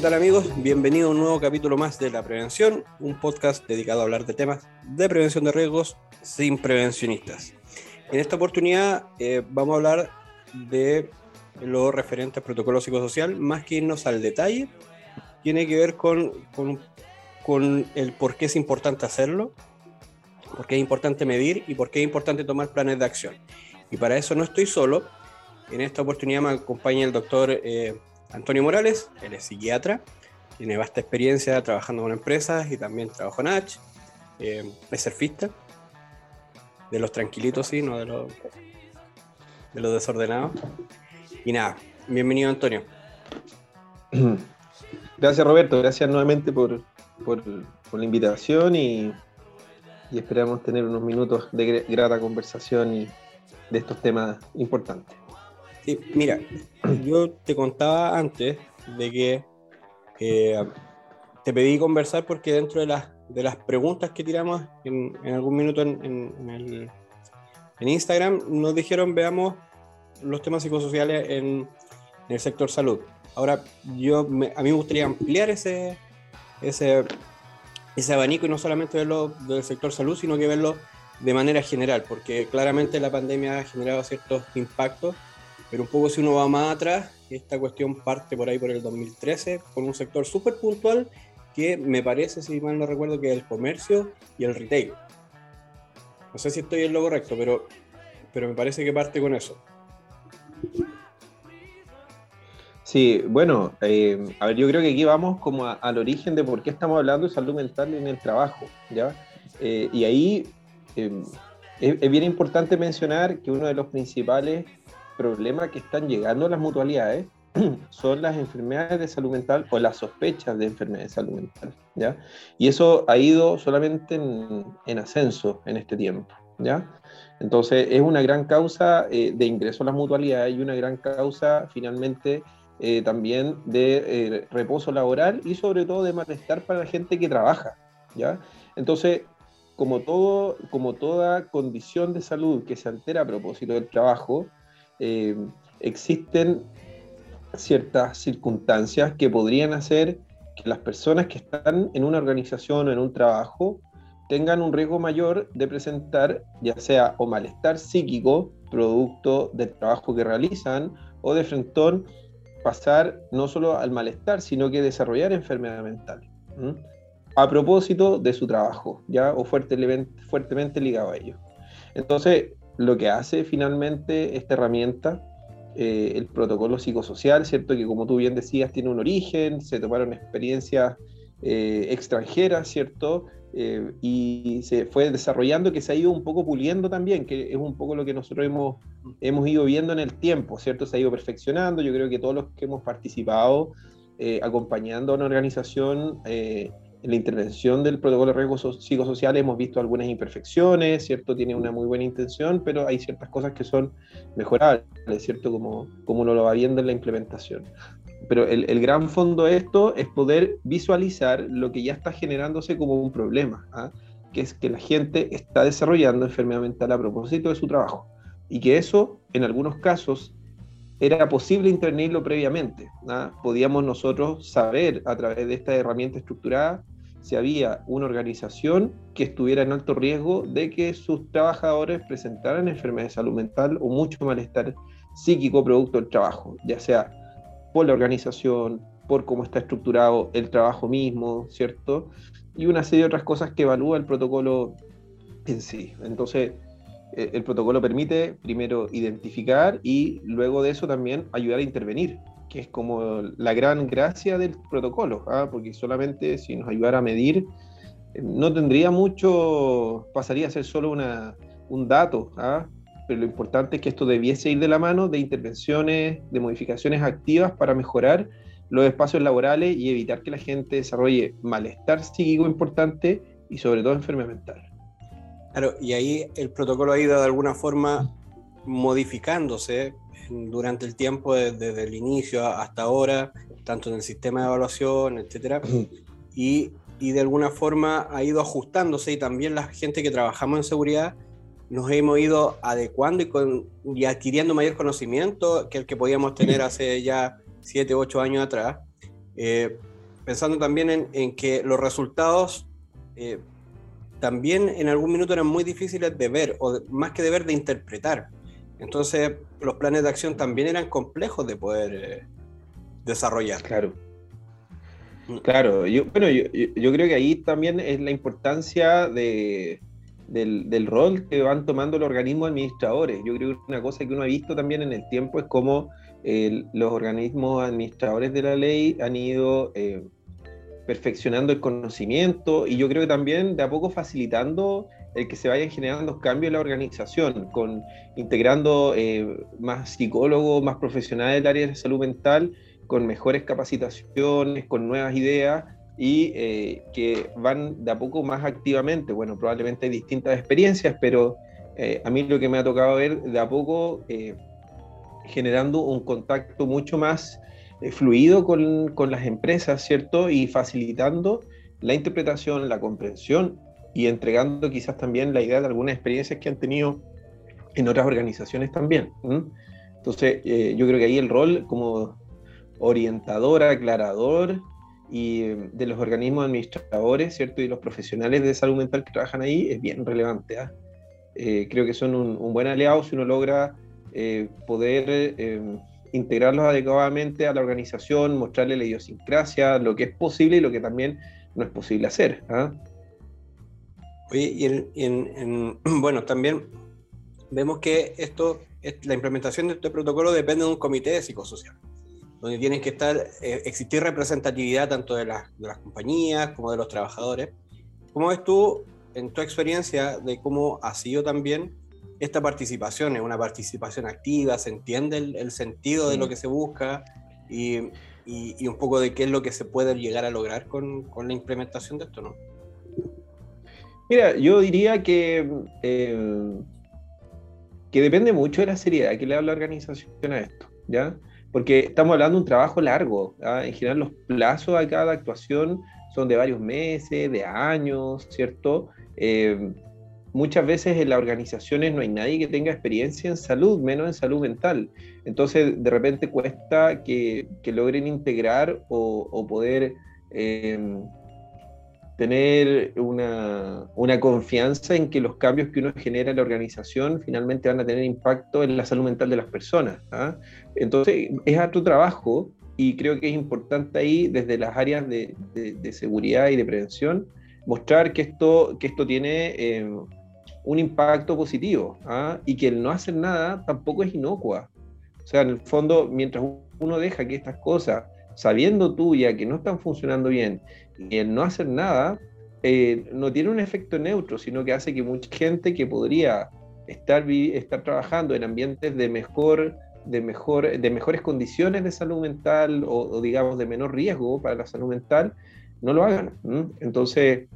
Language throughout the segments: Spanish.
¿qué tal amigos? Bienvenido a un nuevo capítulo más de La Prevención, un podcast dedicado a hablar de temas de prevención de riesgos sin prevencionistas. En esta oportunidad eh, vamos a hablar de lo referente al protocolo psicosocial, más que irnos al detalle, tiene que ver con, con, con el por qué es importante hacerlo, por qué es importante medir y por qué es importante tomar planes de acción. Y para eso no estoy solo. En esta oportunidad me acompaña el doctor eh, Antonio Morales, él es psiquiatra, tiene vasta experiencia trabajando con empresas y también trabajó en H, eh, es surfista, de los tranquilitos, sí, no de los, de los desordenados. Y nada, bienvenido Antonio. Gracias Roberto, gracias nuevamente por, por, la invitación y, y, esperamos tener unos minutos de grata conversación y de estos temas importantes. Mira, yo te contaba antes de que eh, te pedí conversar porque dentro de las, de las preguntas que tiramos en, algún minuto en, en, en, Instagram, nos dijeron veamos los temas psicosociales en, el sector salud. Ahora, yo a mí me gustaría ampliar ese, ese, ese abanico y no solamente verlo del sector salud, sino que verlo de manera general, porque claramente la pandemia ha generado ciertos impactos pero un poco si uno va más atrás, esta cuestión parte por ahí por el 2013 con un sector súper puntual que me parece, si mal no recuerdo, que es el comercio y el retail. No sé si estoy en lo correcto, pero, pero me parece que parte con eso. Sí, bueno, eh, a ver, yo creo que aquí vamos como al origen de por qué estamos hablando de salud mental en el trabajo, ¿ya? Eh, y ahí eh, es, bien importante mencionar que uno de los principales problemas que están llegando a las mutualidades son las enfermedades de salud mental o las sospechas de enfermedades de salud mental, ¿ya? Y eso ha ido solamente en, ascenso en este tiempo, ¿ya? Entonces es una gran causa eh, de ingreso a las mutualidades y una gran causa finalmente eh, también de eh, reposo laboral y sobre todo de malestar para la gente que trabaja, ¿ya? Entonces, como, todo, como toda condición de salud que se altera a propósito del trabajo, eh, existen ciertas circunstancias que podrían hacer que las personas que están en una organización o en un trabajo tengan un riesgo mayor de presentar ya sea o malestar psíquico producto del trabajo que realizan o de frentón pasar no solo al malestar sino que desarrollar enfermedad mental a propósito de su trabajo ya o fuertemente, fuertemente ligado a ello. Entonces lo que hace finalmente esta herramienta, eh, el protocolo psicosocial, ¿cierto? Que como tú bien decías, tiene un origen, se tomaron experiencias eh, extranjeras, ¿cierto? Eh, y se fue desarrollando, que se ha ido un poco puliendo también, que es un poco lo que nosotros hemos, hemos ido viendo en el tiempo, ¿cierto? Se ha ido perfeccionando, yo creo que todos los que hemos participado acompañando a una organización en la intervención del protocolo de riesgos psicosociales hemos visto algunas imperfecciones, ¿cierto? Tiene una muy buena intención, pero hay ciertas cosas que son mejorables, ¿cierto? Como, como uno lo va viendo en la implementación. Pero el, el gran fondo de esto es poder visualizar lo que ya está generándose como un problema, ¿ah? que es que la gente está desarrollando enfermedad mental a propósito de su trabajo. Y que eso, en algunos casos, era posible intervenirlo previamente. ¿ah? Podíamos nosotros saber a través de esta herramienta estructurada si había una organización que estuviera en alto riesgo de que sus trabajadores presentaran enfermedades de salud mental o mucho malestar psíquico producto del trabajo, ya sea por la organización, por cómo está estructurado el trabajo mismo, ¿cierto? Y una serie de otras cosas que evalúa el protocolo en sí. Entonces, eh, el protocolo permite primero identificar y luego de eso también ayudar a intervenir que es como la gran gracia del protocolo, ¿ah? porque solamente si nos ayudara a medir, eh, no tendría mucho, pasaría a ser solo una, un dato, ¿ah? pero lo importante es que esto debiese ir de la mano de intervenciones, de modificaciones activas para mejorar los espacios laborales y evitar que la gente desarrolle malestar psíquico importante y sobre todo enfermedad mental. Claro, y ahí el protocolo ha ido de alguna forma modificándose durante el tiempo, desde, el inicio hasta ahora, tanto en el sistema de evaluación, etcétera, y, y, de alguna forma ha ido ajustándose y también la gente que trabajamos en seguridad nos hemos ido adecuando y, con, y adquiriendo mayor conocimiento que el que podíamos tener hace ya 7, 8 años atrás. Eh, pensando también en, que los resultados eh, también en algún minuto eran muy difíciles de ver, o más que de ver, de interpretar. Entonces, los planes de acción también eran complejos de poder eh, desarrollar. Claro. Mm. Claro, yo, bueno, yo, creo que ahí también es la importancia de, del, rol que van tomando los organismos administradores. Yo creo que una cosa que uno ha visto también en el tiempo es cómo los organismos administradores de la ley han ido eh, perfeccionando el conocimiento y yo creo que también de a poco facilitando el que se vayan generando cambios en la organización, con integrando eh, más psicólogos, más profesionales del área de salud mental, con mejores capacitaciones, con nuevas ideas y eh, que van de a poco más activamente. Bueno, probablemente hay distintas experiencias, pero eh, a mí lo que me ha tocado ver de a poco generando un contacto mucho más fluido con, con, las empresas, ¿cierto? Y facilitando la interpretación, la comprensión y entregando quizás también la idea de algunas experiencias que han tenido en otras organizaciones también. Entonces, eh, yo creo que ahí el rol como orientador, aclarador y eh, de los organismos administradores, ¿cierto? Y los profesionales de salud mental que trabajan ahí es bien relevante. ¿ah? creo que son un, un, buen aliado si uno logra poder integrarlos adecuadamente a la organización, mostrarle la idiosincrasia, lo que es posible y lo que también no es posible hacer. ¿ah? Oye, y, en, bueno, también vemos que esto, la implementación de este protocolo depende de un comité psicosocial, donde tienen que estar, eh, existir representatividad tanto de las, de las compañías como de los trabajadores. ¿Cómo ves tú, en tu experiencia, de cómo ha sido también esta participación es una participación activa, se entiende el, sentido de lo que se busca y, un poco de qué es lo que se puede llegar a lograr con, la implementación de esto, ¿no? Mira, yo diría que, eh, que depende mucho de la seriedad que le da la organización a esto, ¿ya? Porque estamos hablando de un trabajo largo, en general los plazos a cada actuación son de varios meses, de años, ¿cierto? Eh, muchas veces en las organizaciones no hay nadie que tenga experiencia en salud, menos en salud mental. Entonces, de repente cuesta que, logren integrar o, poder em, tener una, confianza en que los cambios que uno genera en la organización finalmente van a tener impacto en la salud mental de las personas. ¿ah? Entonces, es otro trabajo y creo que es importante ahí, desde las áreas de, seguridad y de prevención, mostrar que esto, que esto tiene em, un impacto positivo ¿ah? y que el no hacer nada tampoco es inocua. O sea, en el fondo, mientras uno deja que estas cosas, sabiendo tú ya que no están funcionando bien, y el no hacer nada, eh, no tiene un efecto neutro, sino que hace que mucha gente que podría estar, estar trabajando en ambientes de mejor de, mejor, de mejores condiciones de salud mental o, digamos de menor riesgo para la salud mental, no lo hagan. Entonces,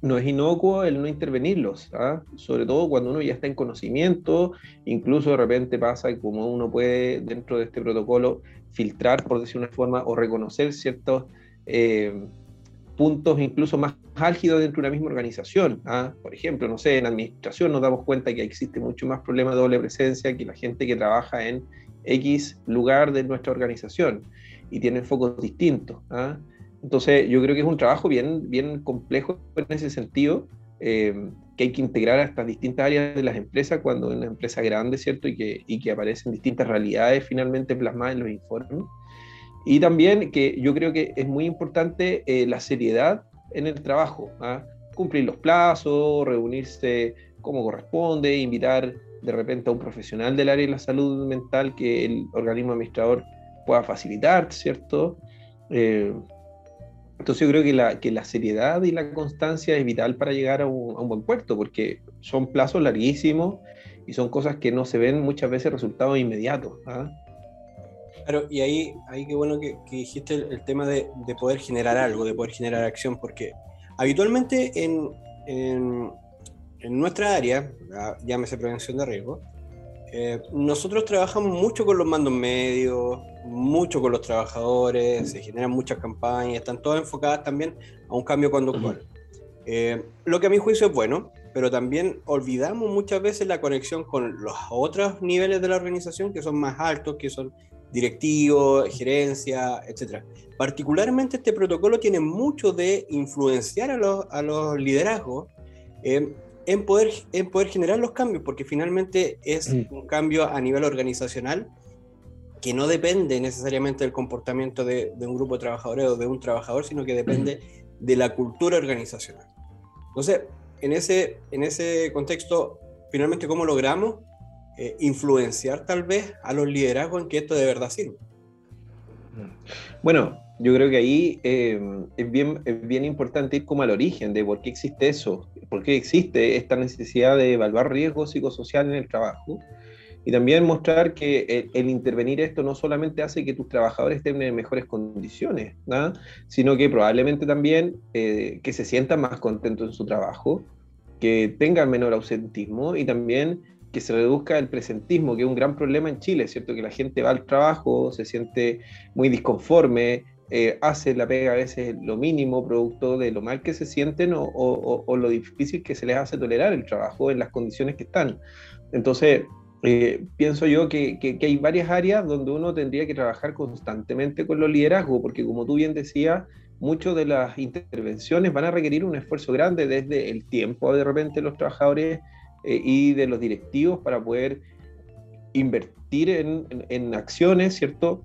no es inocuo el no intervenirlos, ¿ah? sobre todo cuando uno ya está en conocimiento, incluso de repente pasa como uno puede dentro de este protocolo filtrar, por decir una forma, o reconocer ciertos eh, puntos incluso más álgidos dentro de una misma organización. ¿ah? Por ejemplo, no sé, en administración nos damos cuenta que existe mucho más problema de doble presencia que la gente que trabaja en X lugar de nuestra organización y tienen focos distintos. ¿ah? Entonces, yo creo que es un trabajo bien, bien complejo en ese sentido, eh, que hay que integrar a estas distintas áreas de las empresas cuando es una empresa grande, ¿cierto? Y que, y que aparecen distintas realidades finalmente plasmadas en los informes. Y también que yo creo que es muy importante eh, la seriedad en el trabajo, ¿ah? cumplir los plazos, reunirse como corresponde, invitar de repente a un profesional del área de la salud mental que el organismo administrador pueda facilitar, ¿cierto? Eh, entonces yo creo que la, que la seriedad y la constancia es vital para llegar a un, buen puerto, porque son plazos larguísimos y son cosas que no se ven muchas veces resultados inmediatos. ¿ah? Claro, y ahí, ahí qué bueno que, dijiste el, tema de, de, poder generar algo, de poder generar acción, porque habitualmente en, en, en nuestra área, llámese prevención de riesgo, eh, nosotros trabajamos mucho con los mandos medios, mucho con los trabajadores, se generan muchas campañas, están todas enfocadas también a un cambio conductual. Eh, lo que a mi juicio es bueno, pero también olvidamos muchas veces la conexión con los otros niveles de la organización que son más altos, que son directivo, gerencia, etc. Particularmente este protocolo tiene mucho de influenciar a los, a los liderazgos eh, en, poder, en poder generar los cambios, porque finalmente es mm. un cambio a nivel organizacional que no depende necesariamente del comportamiento de, un grupo de trabajadores o de un trabajador, sino que depende de la cultura organizacional. Entonces, en ese, en ese contexto, finalmente, ¿cómo logramos eh, influenciar tal vez a los liderazgos en que esto de verdad sirva? Bueno, yo creo que ahí eh, es, bien, es bien importante ir como al origen de por qué existe eso, por qué existe esta necesidad de evaluar riesgos psicosociales en el trabajo y también mostrar que el, intervenir esto no solamente hace que tus trabajadores estén en mejores condiciones, sino que probablemente también eh, que se sientan más contentos en su trabajo, que tengan menor ausentismo y también que se reduzca el presentismo, que es un gran problema en Chile, ¿cierto? Que la gente va al trabajo, se siente muy disconforme, eh, hace la pega a veces lo mínimo, producto de lo mal que se sienten o, lo difícil que se les hace tolerar el trabajo en las condiciones que están. Entonces, eh, pienso yo que, hay varias áreas donde uno tendría que trabajar constantemente con los liderazgos, porque como tú bien decías, muchas de las intervenciones van a requerir un esfuerzo grande desde el tiempo de repente los trabajadores eh, y de los directivos para poder invertir en, acciones, ¿cierto?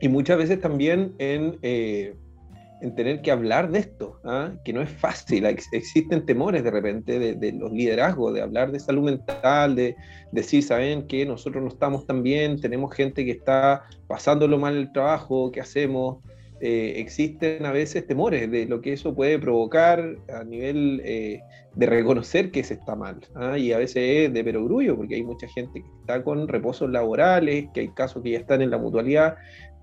Y muchas veces también en, eh, en tener que hablar de esto, ¿ah? que no es fácil, existen temores de repente de, los liderazgos, de hablar de salud mental, de, decir, saben que nosotros no estamos tan bien, tenemos gente que está pasándolo mal el trabajo, ¿qué hacemos? Eh, existen a veces temores de lo que eso puede provocar a nivel eh, de reconocer que se está mal. ¿ah? Y a veces es de perogrullo, porque hay mucha gente que está con reposos laborales, que hay casos que ya están en la mutualidad,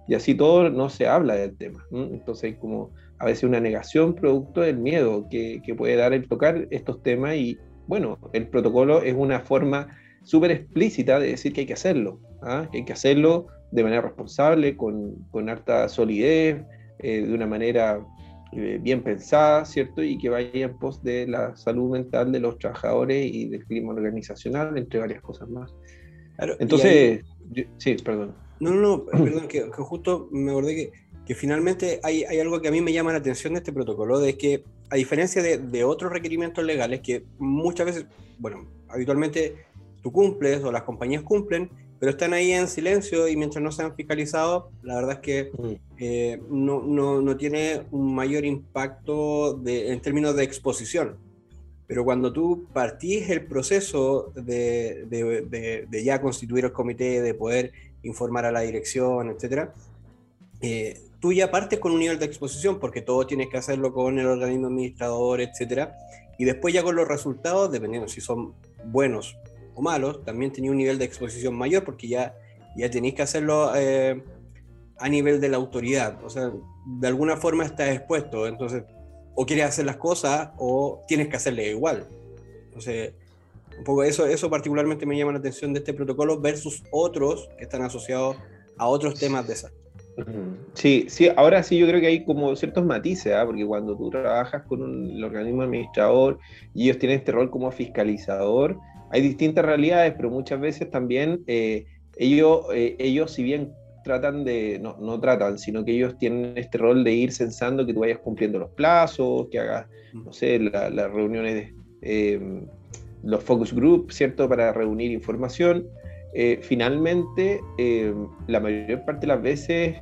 y así todo no se habla del tema. Entonces hay como a veces una negación producto del miedo que, que puede dar el tocar estos temas y bueno, el protocolo es una forma súper explícita de decir que hay que hacerlo, ¿ah? que hay que hacerlo de manera responsable, con, con harta solidez, eh, de una manera eh, bien pensada, ¿cierto? Y que vaya en pos de la salud mental de los trabajadores y del clima organizacional, entre varias cosas más. Entonces, sí, perdón. No, no, no, perdón, que, justo me acordé que, que finalmente hay, hay, algo que a mí me llama la atención de este protocolo, de que a diferencia de, de otros requerimientos legales que muchas veces, bueno, habitualmente tú cumples o las compañías cumplen, pero están ahí en silencio y mientras no sean fiscalizados, la verdad es que mm. eh, no, no, no, tiene un mayor impacto de, en términos de exposición. Pero cuando tú partís el proceso de, de, de, ya constituir el comité, de poder informar a la dirección, etc., eh, tú ya partes con un nivel de exposición porque todo tienes que hacerlo con el organismo administrador, etc. Y después ya con los resultados, dependiendo si son buenos o malos, también tenía un nivel de exposición mayor porque ya, ya tenéis que hacerlo eh, a nivel de la autoridad. O sea, de alguna forma estás expuesto. Entonces, o quieres hacer las cosas o tienes que hacerle igual. Entonces, un poco eso, eso particularmente me llama la atención de este protocolo versus otros que están asociados a otros temas de esa. Sí, sí, ahora sí yo creo que hay como ciertos matices, ¿ah? porque cuando tú trabajas con un, el organismo administrador y ellos tienen este rol como fiscalizador, hay distintas realidades, pero muchas veces también eh, ellos, eh, ellos, si bien tratan de, no, no, tratan, sino que ellos tienen este rol de ir censando que tú vayas cumpliendo los plazos, que hagas, no sé, las reuniones, de, eh, los focus groups, ¿cierto?, para reunir información. finalmente, la mayor parte de las veces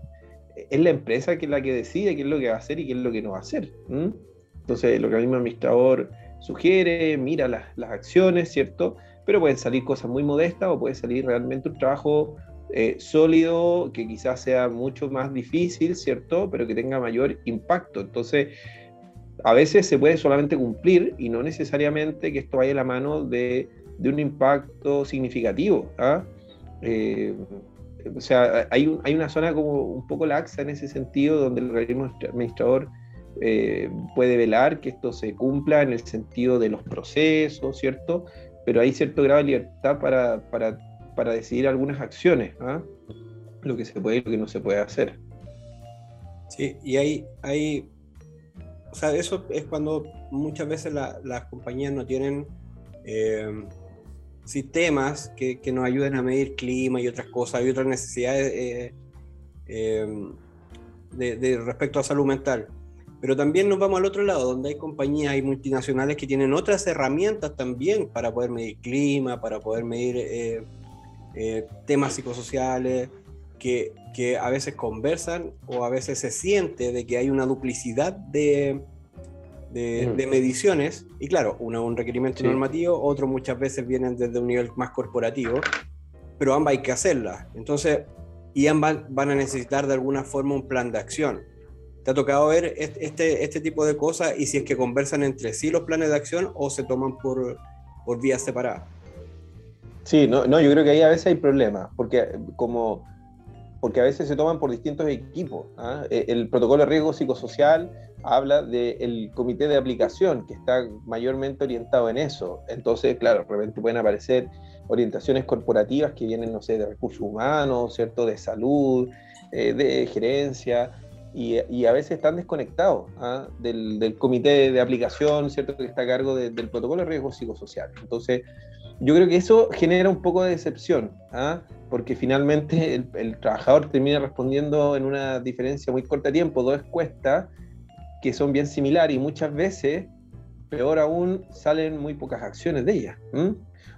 es la empresa que es la que decide qué es lo que va a hacer y qué es lo que no va a hacer. Entonces, el organismo administrador sugiere, mira las, las, acciones, ¿cierto? Pero pueden salir cosas muy modestas o puede salir realmente un trabajo eh, sólido que quizás sea mucho más difícil, ¿cierto? Pero que tenga mayor impacto. Entonces, a veces se puede solamente cumplir y no necesariamente que esto vaya a la mano de, de un impacto significativo. ¿ah? Eh, o sea, hay, hay, una zona como un poco laxa en ese sentido, donde el organismo administrador eh, puede velar que esto se cumpla en el sentido de los procesos, ¿cierto? Pero hay cierto grado de libertad para, para, para decidir algunas acciones, ¿ah? lo que se puede y lo que no se puede hacer. Sí, y hay, hay o sea, eso es cuando muchas veces las compañías no tienen eh, sistemas que, que, nos ayuden a medir clima y otras cosas, hay otras necesidades eh, de, respecto a salud mental. Pero también nos vamos al otro lado, donde hay compañías y multinacionales que tienen otras herramientas también para poder medir clima, para poder medir eh, eh, temas psicosociales, que, que, a veces conversan o a veces se siente de que hay una duplicidad de, de, mm. mediciones. Y claro, uno es un requerimiento normativo, otro muchas veces vienen desde un nivel más corporativo, pero ambas hay que hacerlas. Entonces, y ambas van a necesitar de alguna forma un plan de acción. ¿Te ha tocado ver este, este tipo de cosas y si es que conversan entre sí los planes de acción o se toman por, por vías separadas? Sí, no, no, yo creo que ahí a veces hay problemas, porque como porque a veces se toman por distintos equipos. ¿ah? E, el protocolo de riesgo psicosocial habla del comité de aplicación, que está mayormente orientado en eso. Entonces, claro, de repente pueden aparecer orientaciones corporativas que vienen, no sé, de recursos humanos, ¿cierto? De salud, eh, de gerencia, y, a veces están desconectados ¿ah? del, comité de aplicación, ¿cierto? Que está a cargo del protocolo de riesgo psicosocial. Entonces, yo creo que eso genera un poco de decepción, ¿ah? porque finalmente el, trabajador termina respondiendo en una diferencia muy corta de tiempo, dos cuestas que son bien similares y muchas veces, peor aún, salen muy pocas acciones de ellas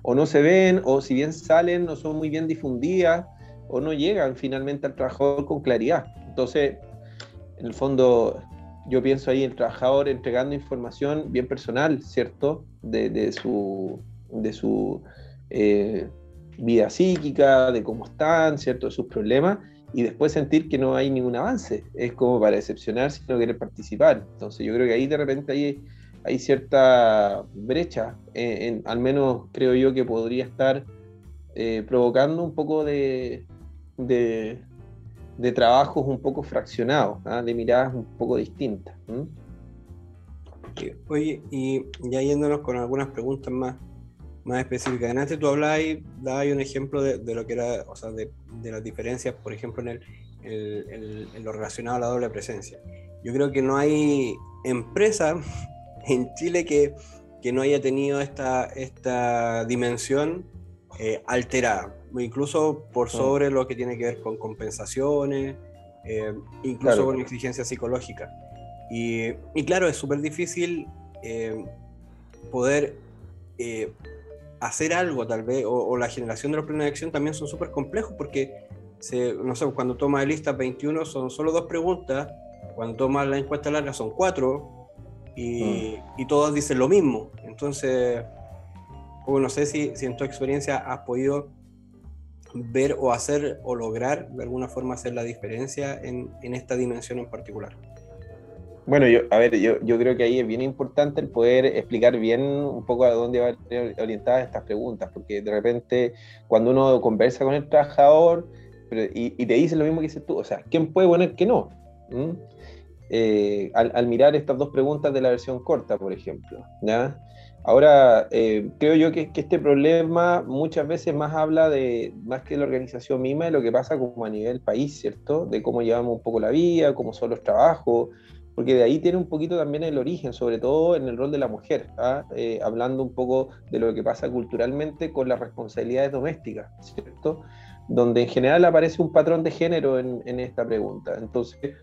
o no se ven, o si bien salen, no son muy bien difundidas, o no llegan finalmente al trabajador con claridad. Entonces, en el fondo, yo pienso ahí el trabajador entregando información bien personal, ¿cierto? De, su, de su eh, vida psíquica, de cómo están, ¿cierto? De sus problemas, y después sentir que no hay ningún avance. Es como para decepcionarse y no querer participar. Entonces, yo creo que ahí de repente hay hay cierta brecha, en, al menos creo yo que podría estar eh, provocando un poco de, de, trabajos un poco fraccionados, ¿ah? de miradas un poco distintas. Oye, y ya yéndonos con algunas preguntas más, más específicas. Antes tú hablabas y dabas un ejemplo de, lo que era, o sea, de, las diferencias, por ejemplo, en, el, en lo relacionado a la doble presencia. Yo creo que no hay empresa en Chile que, no haya tenido esta, esta dimensión eh, alterada, incluso por sobre lo que tiene que ver con compensaciones, eh, incluso con exigencia psicológica. Y, claro, es súper difícil eh, poder hacer algo tal vez, o, la generación de los planes de acción también son súper complejos porque, se, no sé, cuando tomas lista 21 son solo dos preguntas, cuando tomas la encuesta larga son cuatro, y, mm. todos dicen lo mismo. Entonces, pues, no sé si, si en tu experiencia has podido ver o hacer o lograr de alguna forma hacer la diferencia en, en esta dimensión en particular. Bueno, yo, a ver, yo, yo, creo que ahí es bien importante el poder explicar bien un poco a dónde van orientadas estas preguntas, porque de repente cuando uno conversa con el trabajador y, y, te dice lo mismo que dices tú, o sea, ¿quién puede poner que no? ¿Mm? Eh, al, mirar estas dos preguntas de la versión corta, por ejemplo. ¿ya? Ahora, eh, creo yo que, este problema muchas veces más habla de, más que la organización misma, de lo que pasa como a nivel país, ¿cierto? De cómo llevamos un poco la vida, cómo son los trabajos, porque de ahí tiene un poquito también el origen, sobre todo en el rol de la mujer, ¿ah? eh, hablando un poco de lo que pasa culturalmente con las responsabilidades domésticas, ¿cierto? Donde en general aparece un patrón de género en, esta pregunta. Entonces,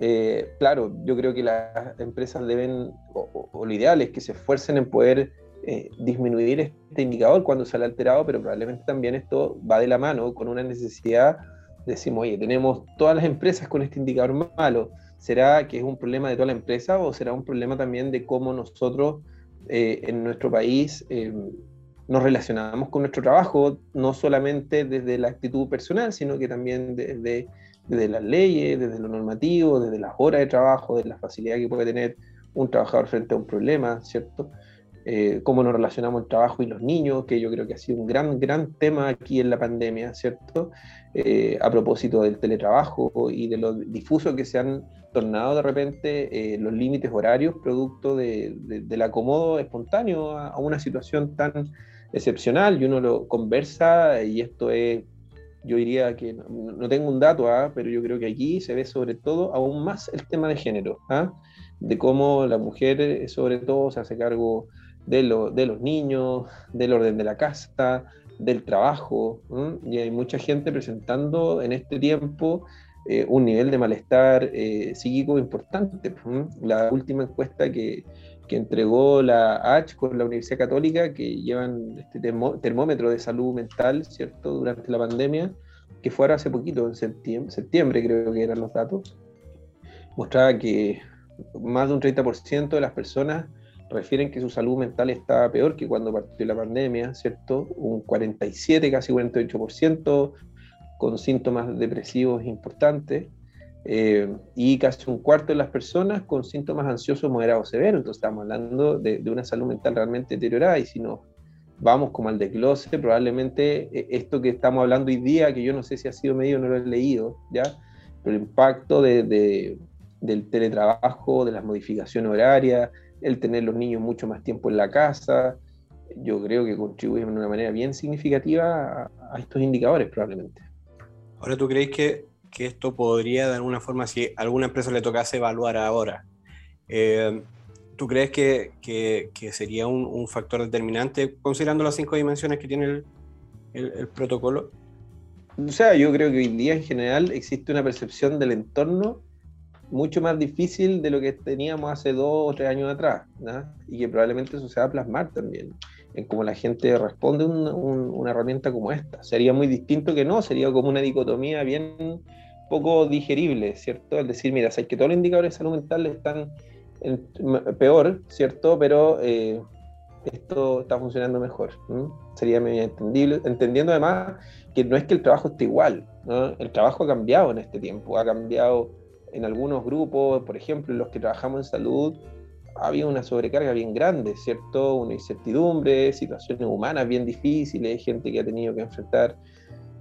eh, claro, yo creo que las empresas deben, o, lo ideal es que se esfuercen en poder eh, disminuir este indicador cuando sale alterado, pero probablemente también esto va de la mano con una necesidad. Decimos, oye, tenemos todas las empresas con este indicador malo. ¿Será que es un problema de toda la empresa o será un problema también de cómo nosotros eh, en nuestro país nos relacionamos con nuestro trabajo, no solamente desde la actitud personal, sino que también desde desde las leyes, desde lo normativo, desde las horas de trabajo, desde la facilidad que puede tener un trabajador frente a un problema, ¿cierto? Eh, cómo nos relacionamos el trabajo y los niños, que yo creo que ha sido un gran, gran tema aquí en la pandemia, ¿cierto? Eh, a propósito del teletrabajo y de lo difuso que se han tornado de repente eh, los límites horarios producto de, del acomodo espontáneo a, a, una situación tan excepcional y uno lo conversa y esto es yo diría que no, tengo un dato, ¿ah? pero yo creo que aquí se ve sobre todo aún más el tema de género, ¿ah? de cómo la mujer eh, sobre todo se hace cargo de, lo, de los niños, del orden de la casa, del trabajo, y hay mucha gente presentando en este tiempo eh, un nivel de malestar eh, psíquico importante. La última encuesta que, que, entregó la H con la Universidad Católica, que llevan este termómetro de salud mental, ¿cierto?, durante la pandemia, que fue hace poquito, en septiembre, septiembre creo que eran los datos, mostraba que más de un 30% de las personas refieren que su salud mental está peor que cuando partió la pandemia, ¿cierto? Un 47, casi 48% con síntomas depresivos importantes eh, y casi un cuarto de las personas con síntomas ansiosos moderados severos. Entonces estamos hablando de, una salud mental realmente deteriorada y si nos vamos como al desglose, probablemente eh, esto que estamos hablando hoy día, que yo no sé si ha sido medido, no lo he leído, ¿ya? Pero el impacto de, del teletrabajo, de las modificaciones horarias, el tener los niños mucho más tiempo en la casa, yo creo que contribuye de una manera bien significativa a estos indicadores probablemente. Ahora, ¿tú crees que, que, esto podría de alguna forma, si a alguna empresa le tocase evaluar ahora, eh, ¿tú crees que, que, que sería un, un, factor determinante considerando las cinco dimensiones que tiene el, el, el, protocolo? O sea, yo creo que hoy día en general existe una percepción del entorno mucho más difícil de lo que teníamos hace dos o tres años atrás, ¿no? y que probablemente eso se va a plasmar también en cómo la gente responde a una herramienta como esta. Sería muy distinto que no, sería como una dicotomía bien poco digerible, ¿cierto? Es decir, mira, sabes que todos los indicadores de salud mental están peor, ¿cierto? Pero eh, esto está funcionando mejor. Sería medio entendible, entendiendo además que no es que el trabajo esté igual, ¿no? el trabajo ha cambiado en este tiempo, ha cambiado en algunos grupos, por ejemplo, los que trabajamos en salud, había una sobrecarga bien grande, ¿cierto? Una incertidumbre, situaciones humanas bien difíciles, gente que ha tenido que enfrentar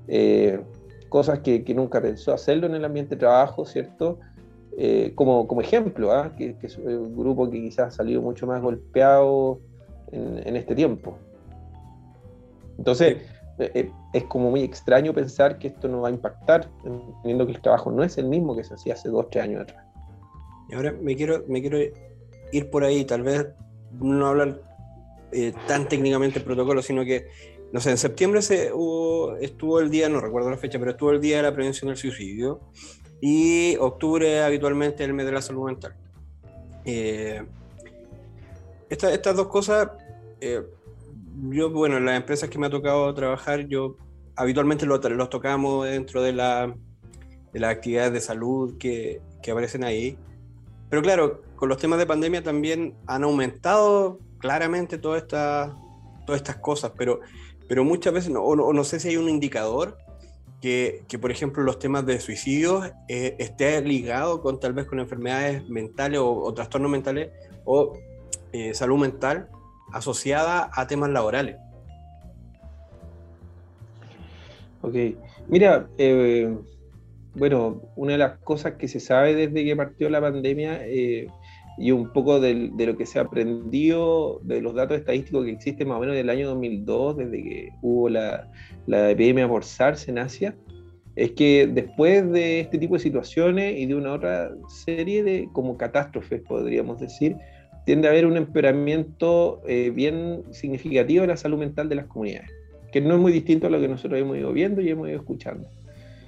eh, cosas que, que, nunca pensó hacerlo en el ambiente de trabajo, ¿cierto? Eh, como, como ejemplo, ¿ah? que, que, es un grupo que quizás ha salido mucho más golpeado en, en este tiempo. Entonces, eh, eh, es como muy extraño pensar que esto no va a impactar, entendiendo que el trabajo no es el mismo que se hacía hace dos, tres años atrás. Y ahora me quiero, me quiero ir por ahí, tal vez no hablar eh, tan técnicamente el protocolo, sino que, no sé, en septiembre se estuvo el día, no recuerdo la fecha, pero estuvo el día de la prevención del suicidio y octubre habitualmente el mes de la salud mental. estas dos cosas yo, bueno, en las empresas que me ha tocado trabajar, yo habitualmente los, los tocamos dentro de, la, de las actividades de salud que, que, aparecen ahí. Pero claro, con los temas de pandemia también han aumentado claramente todas estas todas estas cosas, pero, pero muchas veces, no, o, no, sé si hay un indicador que, que, por ejemplo, los temas de suicidios eh, esté ligado con tal vez con enfermedades mentales o, o trastornos mentales o eh, salud mental asociada a temas laborales. Ok, mira, eh, bueno, una de las cosas que se sabe desde que partió la pandemia eh, y un poco de, lo que se ha aprendido de los datos estadísticos que existen más o menos del año 2002, desde que hubo la, la epidemia por en Asia, es que después de este tipo de situaciones y de una otra serie de como catástrofes, podríamos decir, tiende a haber un empeoramiento eh, bien significativo de la salud mental de las comunidades, que no es muy distinto a lo que nosotros hemos ido viendo y hemos ido escuchando.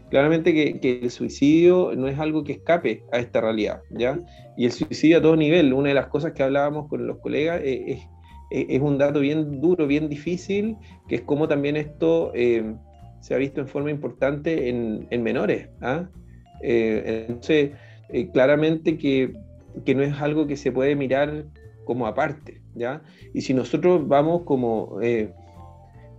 Claramente que, el suicidio no es algo que escape a esta realidad, ¿ya? Y el suicidio a todo nivel, una de las cosas que hablábamos con los colegas eh, es, es, un dato bien duro, bien difícil, que es como también esto eh, se ha visto en forma importante en, en menores. ¿ah? entonces, claramente que que no es algo que se puede mirar como aparte, ¿ya? Y si nosotros vamos como eh,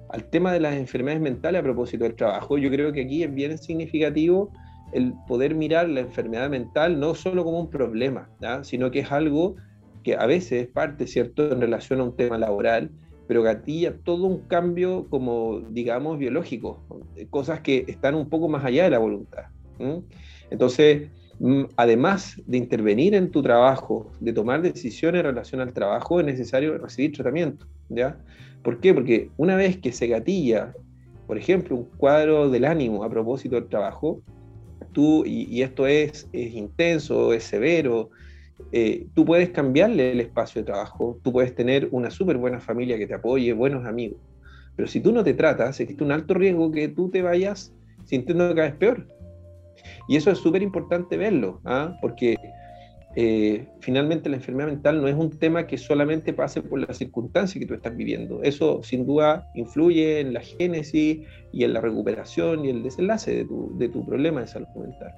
al tema de las enfermedades mentales a propósito del trabajo, yo creo que aquí es bien significativo el poder mirar la enfermedad mental no solo como un problema, ¿ya? sino que es algo que a veces es parte, ¿cierto?, en relación a un tema laboral, pero gatilla todo un cambio como, digamos, biológico, cosas que están un poco más allá de la voluntad. Entonces, además de intervenir en tu trabajo, de tomar decisiones en relación al trabajo, es necesario recibir tratamiento. ¿ya? ¿Por qué? Porque una vez que se gatilla, por ejemplo, un cuadro del ánimo a propósito del trabajo, tú, y, esto es, es, intenso, es severo, eh, tú puedes cambiarle el espacio de trabajo, tú puedes tener una súper buena familia que te apoye, buenos amigos. Pero si tú no te tratas, existe un alto riesgo que tú te vayas sintiendo cada vez peor. Y eso es súper importante verlo, ¿ah? porque eh, finalmente la enfermedad mental no es un tema que solamente pase por la circunstancia que tú estás viviendo. Eso sin duda influye en la génesis y en la recuperación y el desenlace de tu, de tu problema de salud mental.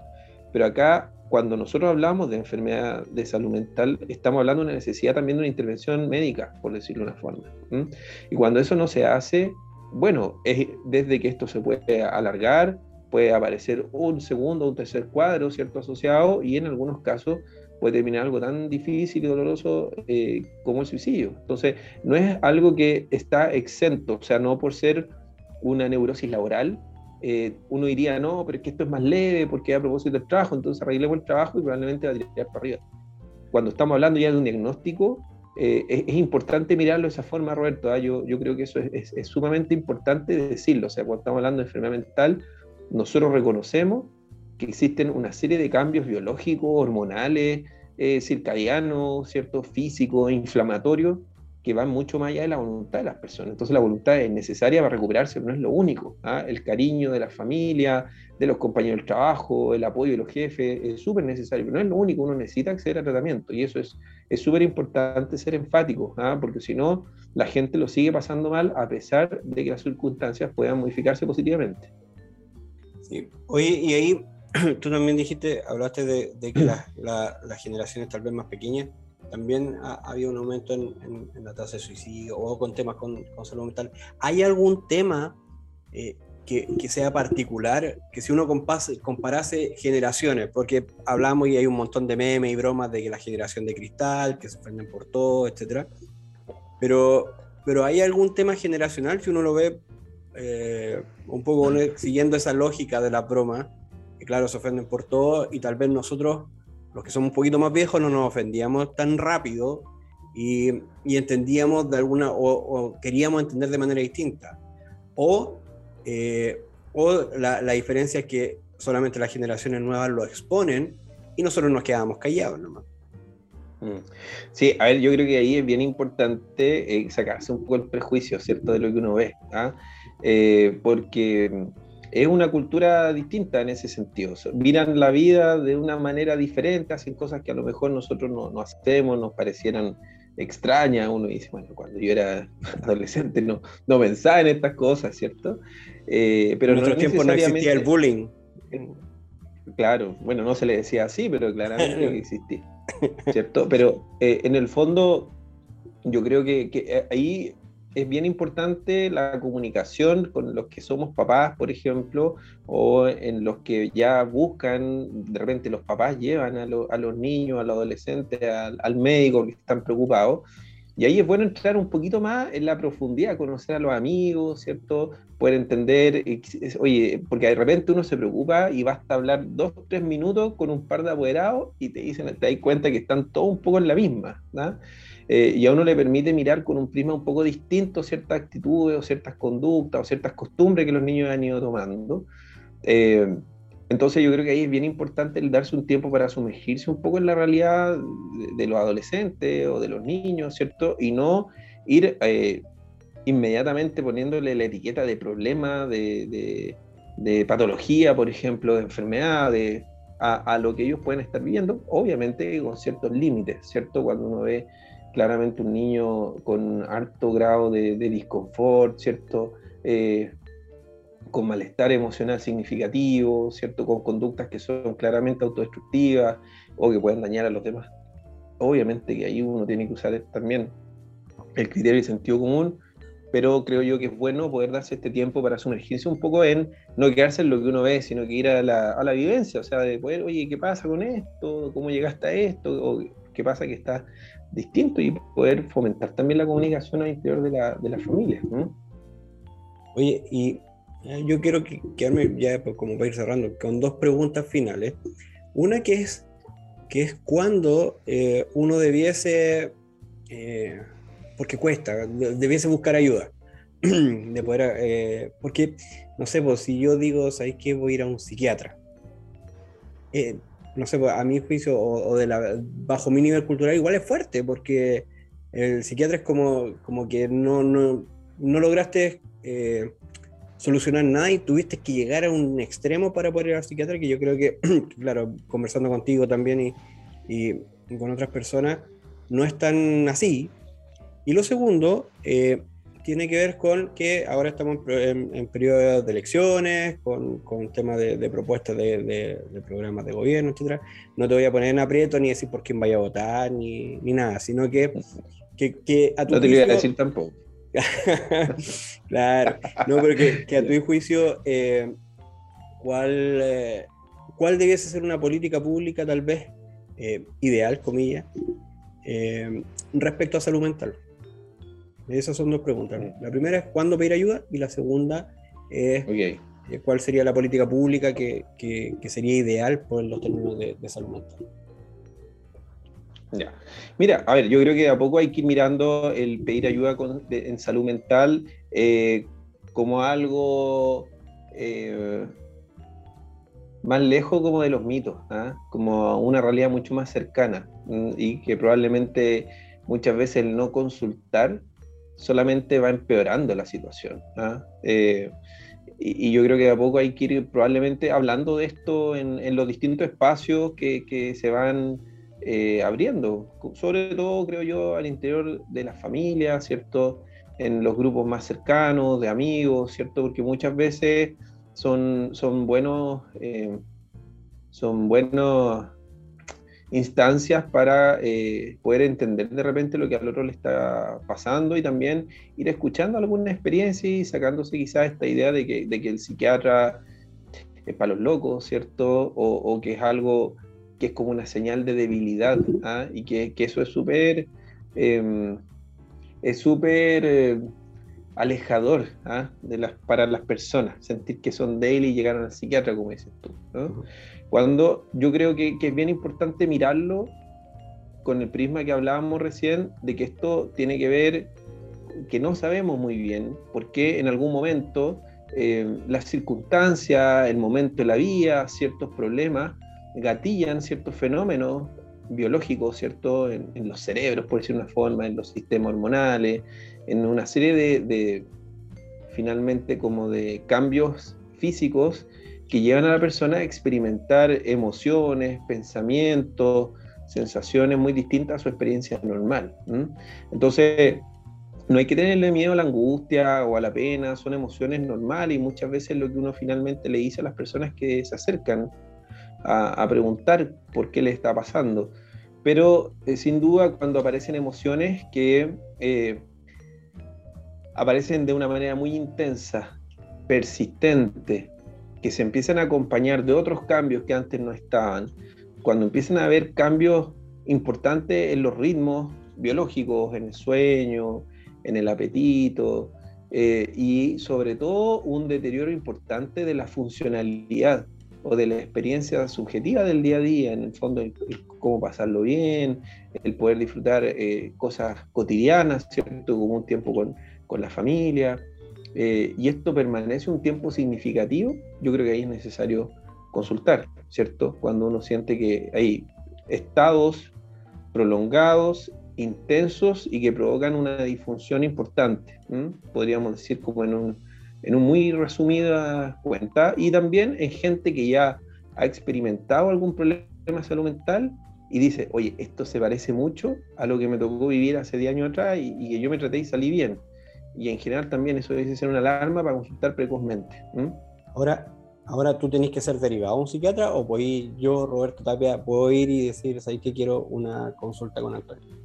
Pero acá, cuando nosotros hablamos de enfermedad de salud mental, estamos hablando de una necesidad también de una intervención médica, por decirlo de una forma. Y cuando eso no se hace, bueno, es desde que esto se puede alargar, puede aparecer un segundo un tercer cuadro, ¿cierto? Asociado, y en algunos casos puede terminar algo tan difícil y doloroso eh, como el suicidio. Entonces, no es algo que está exento, o sea, no por ser una neurosis laboral, eh, uno diría, no, pero es que esto es más leve porque a propósito del trabajo, entonces arreglemos el trabajo y probablemente va a tirar para arriba. Cuando estamos hablando ya de un diagnóstico, eh, es, importante mirarlo de esa forma, Roberto. ¿ah? Yo, yo creo que eso es, es, sumamente importante decirlo. O sea, cuando estamos hablando de enfermedad mental, nosotros reconocemos que existen una serie de cambios biológicos, hormonales, eh, circadianos, ¿cierto? físicos, inflamatorios, que van mucho más allá de la voluntad de las personas. Entonces la voluntad es necesaria para recuperarse, pero no es lo único. ¿ah? El cariño de la familia, de los compañeros del trabajo, el apoyo de los jefes, es súper necesario, pero no es lo único, uno necesita acceder a tratamiento y eso es súper importante ser enfático, ¿ah? porque si no, la gente lo sigue pasando mal a pesar de que las circunstancias puedan modificarse positivamente. Sí. Oye, y ahí tú también dijiste, hablaste de, que las generaciones tal vez más pequeñas, también ha, habido un aumento en, la tasa de suicidio o con temas con, salud mental. ¿Hay algún tema eh, que, sea particular, que si uno comparase generaciones, porque hablamos y hay un montón de memes y bromas de que la generación de cristal, que se ofenden por todo, etcétera, pero, pero hay algún tema generacional que uno lo ve eh, un poco siguiendo esa lógica de la broma, que claro, se ofenden por todo y tal vez nosotros, los que somos un poquito más viejos, no nos ofendíamos tan rápido y, y entendíamos de alguna, o, queríamos entender de manera distinta. O, eh, o la, la, diferencia es que solamente las generaciones nuevas lo exponen y nosotros nos quedamos callados nomás. Mm. Sí, a ver, yo creo que ahí es bien importante eh, sacarse un poco el prejuicio, ¿cierto?, de lo que uno ve. ¿ah? Porque es una cultura distinta en ese sentido. Miran la vida de una manera diferente, hacen cosas que a lo mejor nosotros no, no hacemos, nos parecieran extrañas. Uno dice, bueno, cuando yo era adolescente no, no pensaba en estas cosas, ¿cierto? Eh, pero en nuestro tiempo no existía el bullying. Claro, bueno, no se le decía así, pero claramente existía, ¿cierto? Pero eh, en el fondo, yo creo que, que ahí es bien importante la comunicación con los que somos papás, por ejemplo, o en los que ya buscan, de repente los papás llevan a, los niños, a los adolescentes, al, médico que están preocupados. Y ahí es bueno entrar un poquito más en la profundidad, conocer a los amigos, ¿cierto? Poder entender, oye, porque de repente uno se preocupa y basta hablar dos tres minutos con un par de apoderados y te dicen, te das cuenta que están todos un poco en la misma, ¿no? Eh, y a uno le permite mirar con un prisma un poco distinto ciertas actitudes o ciertas conductas o ciertas costumbres que los niños han ido tomando. Eh, entonces yo creo que ahí es bien importante el darse un tiempo para sumergirse un poco en la realidad de, los adolescentes o de los niños, ¿cierto? Y no ir eh, inmediatamente poniéndole la etiqueta de problema, de, de, patología, por ejemplo, de enfermedad, a, a, lo que ellos pueden estar viviendo, obviamente con ciertos límites, ¿cierto? Cuando uno ve claramente un niño con alto grado de, disconfort, ¿cierto? Eh, con malestar emocional significativo, ¿cierto? Con conductas que son claramente autodestructivas o que pueden dañar a los demás. Obviamente que ahí uno tiene que usar también el criterio y sentido común, pero creo yo que es bueno poder darse este tiempo para sumergirse un poco en no quedarse en lo que uno ve, sino que ir a la, a la vivencia, o sea, de poder, oye, ¿qué pasa con esto? ¿Cómo llegaste a esto? ¿O ¿Qué pasa que está distinto y poder fomentar también la comunicación al interior de la, de la familia. Oye, y eh, yo quiero quedarme ya pues, como para ir cerrando con dos preguntas finales. Una que es, que es cuando eh, uno debiese, eh, porque cuesta, debiese buscar ayuda. de poder, porque, no sé, pues si yo digo, ¿sabéis que voy a ir a un psiquiatra? No sé, pues, a mi juicio, o, de la, bajo mi nivel cultural, igual es fuerte, porque el psiquiatra es como, como que no, no, no lograste eh, solucionar nada y tuviste que llegar a un extremo para poder ir al psiquiatra, que yo creo que, claro, conversando contigo también y, y, con otras personas, no es tan así. Y lo segundo, eh, tiene que ver con que ahora estamos en, periodo de elecciones, con, con temas de, propuestas de, de, programas de gobierno, etc. No te voy a poner en aprieto ni decir por quién vaya a votar, ni, ni nada, sino que, que, que a tu No te voy a decir tampoco. claro, no, pero que, a tu juicio, eh, ¿cuál, eh, ¿cuál debiese ser una política pública tal vez eh, ideal, comillas, respecto a salud mental? Esas son dos preguntas. La primera es cuándo pedir ayuda y la segunda es cuál sería la política pública que, sería ideal por los términos de salud mental. Ya. Mira, a ver, yo creo que a poco hay que ir mirando el pedir ayuda en salud mental eh, como algo eh, más lejos como de los mitos, ¿ah? como una realidad mucho más cercana mm, y que probablemente muchas veces el no consultar solamente va empeorando la situación. ¿ah? Eh, y, yo creo que a poco hay que ir probablemente hablando de esto en, los distintos espacios que, se van eh, abriendo, sobre todo creo yo al interior de la familia, ¿cierto? En los grupos más cercanos, de amigos, ¿cierto? Porque muchas veces son, son buenos, eh, son buenos instancias para eh, poder entender de repente lo que al otro le está pasando y también ir escuchando alguna experiencia y sacándose quizás esta idea de que, de que el psiquiatra es para los locos, ¿cierto? O, que es algo que es como una señal de debilidad ¿ah? y que, eso es súper em, es eh, alejador ¿ah? de las, para las personas, sentir que son débiles y llegaron al psiquiatra, como dices tú. Cuando yo creo que, es bien importante mirarlo con el prisma que hablábamos recién, de que esto tiene que ver, que no sabemos muy bien, porque en algún momento eh, las circunstancias, el momento de la vida, ciertos problemas, gatillan ciertos fenómenos biológicos, ¿cierto? En, los cerebros, por decir una forma, en los sistemas hormonales, en una serie de, finalmente, como de cambios físicos que llevan a la persona a experimentar emociones, pensamientos, sensaciones muy distintas a su experiencia normal. Entonces, no hay que tenerle miedo a la angustia o a la pena, son emociones normales y muchas veces lo que uno finalmente le dice a las personas que se acercan a, preguntar por qué le está pasando. Pero eh, sin duda cuando aparecen emociones que eh, aparecen de una manera muy intensa, persistente, que se empiezan a acompañar de otros cambios que antes no estaban, cuando empiezan a haber cambios importantes en los ritmos biológicos, en el sueño, en el apetito, eh, y sobre todo un deterioro importante de la funcionalidad o de la experiencia subjetiva del día a día, en el fondo, cómo pasarlo bien, el poder disfrutar eh, cosas cotidianas, ¿cierto? Como un tiempo con, con la familia. Eh, y esto permanece un tiempo significativo, yo creo que ahí es necesario consultar, ¿cierto? Cuando uno siente que hay estados prolongados, intensos y que provocan una disfunción importante, podríamos decir como en un en un muy resumida cuenta, y también en gente que ya ha experimentado algún problema salud mental y dice, oye, esto se parece mucho a lo que me tocó vivir hace 10 años atrás y, que yo me traté y salí bien. Y en general también eso debe ser una alarma para consultar precozmente. Ahora, ahora tú tenés que ser derivado a un psiquiatra o puedo ir, yo, Roberto Tapia, puedo ir y decir, ¿sabes que quiero una consulta con Antonio?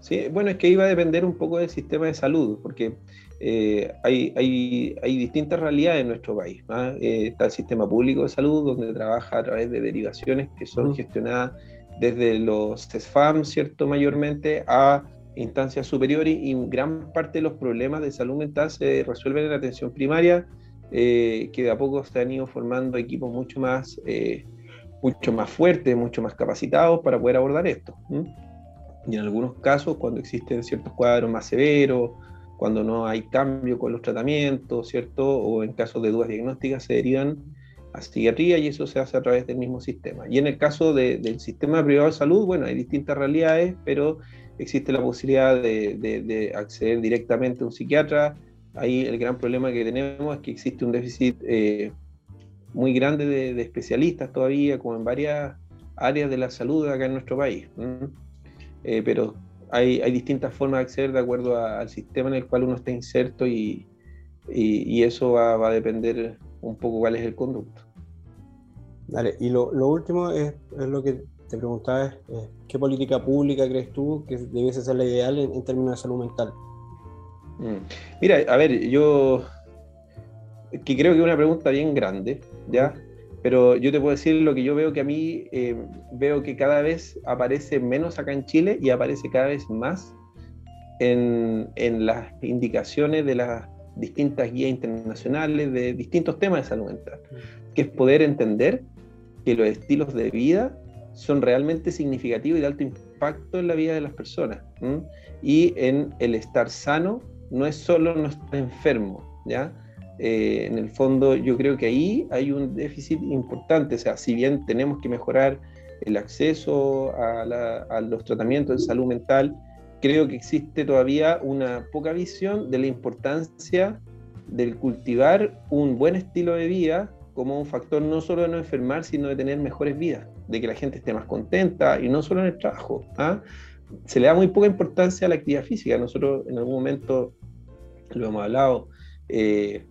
Sí, bueno, es que iba a depender un poco del sistema de salud, porque eh, hay, hay, hay, distintas realidades en nuestro país. Eh, está el sistema público de salud, donde trabaja a través de derivaciones que son gestionadas desde los CESFAM, ¿cierto? Mayormente a instancias superiores y gran parte de los problemas de salud mental se resuelven en la atención primaria, eh, que de a poco se han ido formando equipos mucho más, mucho más fuertes, mucho más capacitados para poder abordar esto. Y en algunos casos, cuando existen ciertos cuadros más severos, cuando no hay cambio con los tratamientos, ¿cierto? O en casos de dudas diagnósticas se derivan a psiquiatría y eso se hace a través del mismo sistema. Y en el caso del sistema privado de salud, bueno, hay distintas realidades, pero existe la posibilidad de, acceder directamente a un psiquiatra ahí el gran problema que tenemos es que existe un déficit eh, muy grande de, especialistas todavía, como en varias áreas de la salud acá en nuestro país. Eh, pero hay, hay, distintas formas de acceder de acuerdo al sistema en el cual uno está inserto y, y, eso va, va, a depender un poco cuál es el conducto. Dale, y lo, lo último es, es, lo que te preguntaba, es, ¿qué política pública crees tú que debiese ser la ideal en, en términos de salud mental? Mm. Mira, a ver, yo que creo que es una pregunta bien grande, ¿ya? Pero yo te puedo decir lo que yo veo que a mí eh, veo que cada vez aparece menos acá en Chile y aparece cada vez más en, en las indicaciones de las distintas guías internacionales de distintos temas de salud mental, que es poder entender que los estilos de vida son realmente significativos y de alto impacto en la vida de las personas. Y en el estar sano no es solo no estar enfermo, ¿ya? Eh, en el fondo yo creo que ahí hay un déficit importante, o sea, si bien tenemos que mejorar el acceso a, los tratamientos de salud mental, creo que existe todavía una poca visión de la importancia del cultivar un buen estilo de vida como un factor no solo de no enfermar, sino de tener mejores vidas, de que la gente esté más contenta y no solo en el trabajo. ¿ah? Se le da muy poca importancia a la actividad física. Nosotros en algún momento lo hemos hablado. Eh,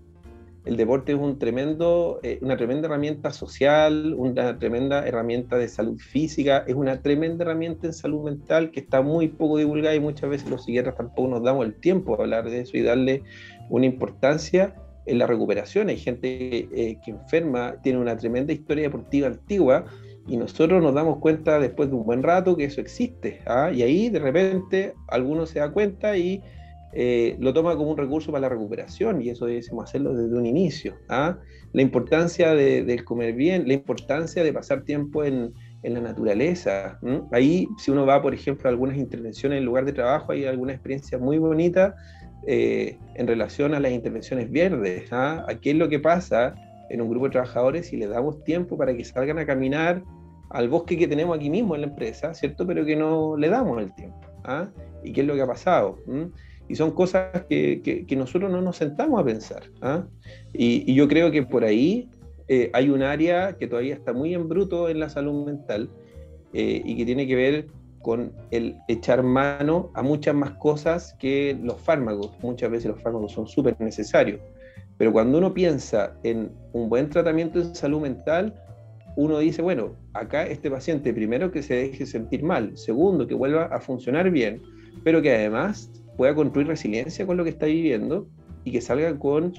el deporte es eh, una tremenda herramienta social, una tremenda herramienta de salud física, es una tremenda herramienta en salud mental que está muy poco divulgada y muchas veces los psiquiatras tampoco nos damos el tiempo a hablar de eso y darle una importancia en la recuperación. Hay gente eh, que enferma, tiene una tremenda historia deportiva antigua y nosotros nos damos cuenta después de un buen rato que eso existe. ¿ah? Y ahí de repente alguno se da cuenta y eh, lo toma como un recurso para la recuperación y eso debemos hacerlo desde un inicio. ¿ah? La importancia de, comer bien, la importancia de pasar tiempo en, la naturaleza. Ahí, si uno va, por ejemplo, a algunas intervenciones en lugar de trabajo, hay alguna experiencia muy bonita eh, en relación a las intervenciones verdes. ¿ah? Aquí es lo que pasa en un grupo de trabajadores si les damos tiempo para que salgan a caminar al bosque que tenemos aquí mismo en la empresa, ¿cierto? Pero que no le damos el tiempo. ¿ah? ¿Y qué es lo que ha pasado? y son cosas que, nosotros no nos sentamos a pensar. ¿ah? Y, yo creo que por ahí eh, hay un área que todavía está muy en bruto en la salud mental eh, y que tiene que ver con el echar mano a muchas más cosas que los fármacos. Muchas veces los fármacos son súper necesarios. Pero cuando uno piensa en un buen tratamiento de salud mental, uno dice, bueno, acá este paciente primero que se deje sentir mal, segundo que vuelva a funcionar bien, pero que además pueda construir resiliencia con lo que está viviendo y que salga con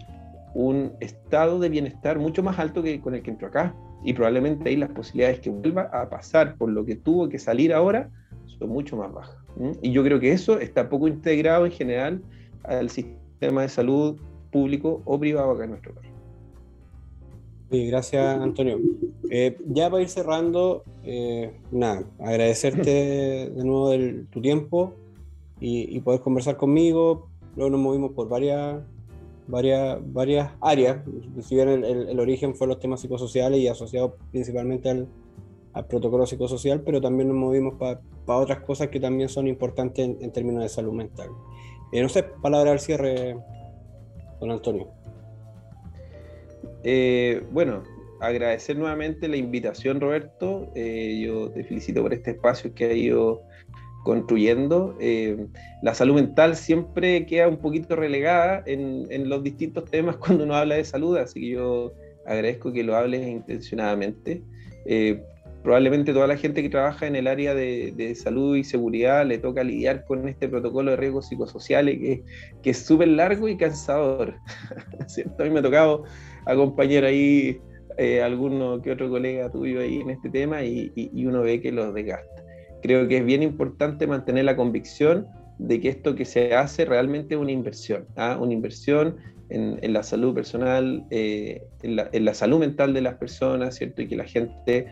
un estado de bienestar mucho más alto que con el que entró acá. Y probablemente ahí las posibilidades que vuelva a pasar por lo que tuvo que salir ahora son mucho más bajas. Y yo creo que eso está poco integrado en general al sistema de salud público o privado acá en nuestro país. Gracias Antonio. Eh, ya para ir cerrando, eh, nada, agradecerte de nuevo tu tiempo, y, poder conversar conmigo. Luego nos movimos por varias, varias, varias áreas. Si bien el, origen fue los temas psicosociales y asociado principalmente al, al protocolo psicosocial, pero también nos movimos para otras cosas que también son importantes en, términos de salud mental. Eh, no sé, palabra al cierre, don Antonio. Eh, bueno, agradecer nuevamente la invitación, Roberto. Eh, yo te felicito por este espacio que ha ido construyendo. Eh, la salud mental siempre queda un poquito relegada en, los distintos temas cuando uno habla de salud, así que yo agradezco que lo hables intencionadamente. Probablemente toda la gente que trabaja en el área de, salud y seguridad le toca lidiar con este protocolo de riesgos psicosociales que, es súper largo y cansador. A mí me ha tocado acompañar ahí eh, alguno que otro colega tuyo ahí en este tema y, uno ve que los desgasta creo que es bien importante mantener la convicción de que esto que se hace realmente es una inversión, ¿ah? una inversión en, la salud personal, eh, en, la, salud mental de las personas, ¿cierto? Y que la gente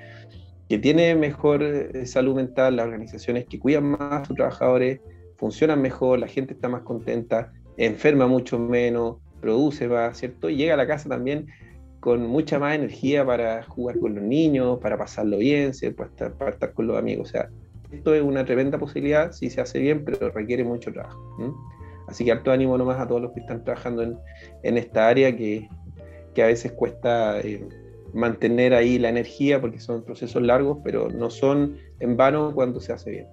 que tiene mejor eh, salud mental, las organizaciones que cuidan más a sus trabajadores, funcionan mejor, la gente está más contenta, enferma mucho menos, produce más, ¿cierto? Y llega a la casa también con mucha más energía para jugar con los niños, para pasarlo bien, estar, para estar con los amigos. O sea, esto es una tremenda posibilidad si se hace bien, pero requiere mucho trabajo. Así que harto ánimo nomás a todos los que están trabajando en, en esta área que, que, a veces cuesta eh, mantener ahí la energía porque son procesos largos, pero no son en vano cuando se hace bien.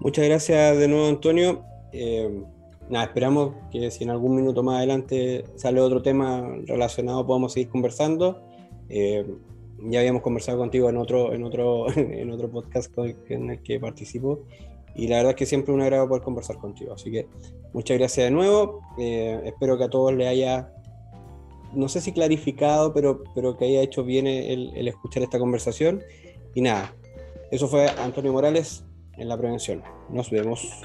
Muchas gracias de nuevo, Antonio. Eh, nada, esperamos que si en algún minuto más adelante sale otro tema relacionado podamos seguir conversando. Eh, ya habíamos conversado contigo en otro, en otro, en otro podcast en el que participo y la verdad es que siempre un agrado poder conversar contigo. Así que muchas gracias de nuevo. Eh, espero que a todos les haya, no sé si clarificado, pero, pero que haya hecho bien el, el escuchar esta conversación. Y nada, eso fue Antonio Morales en la prevención. Nos vemos.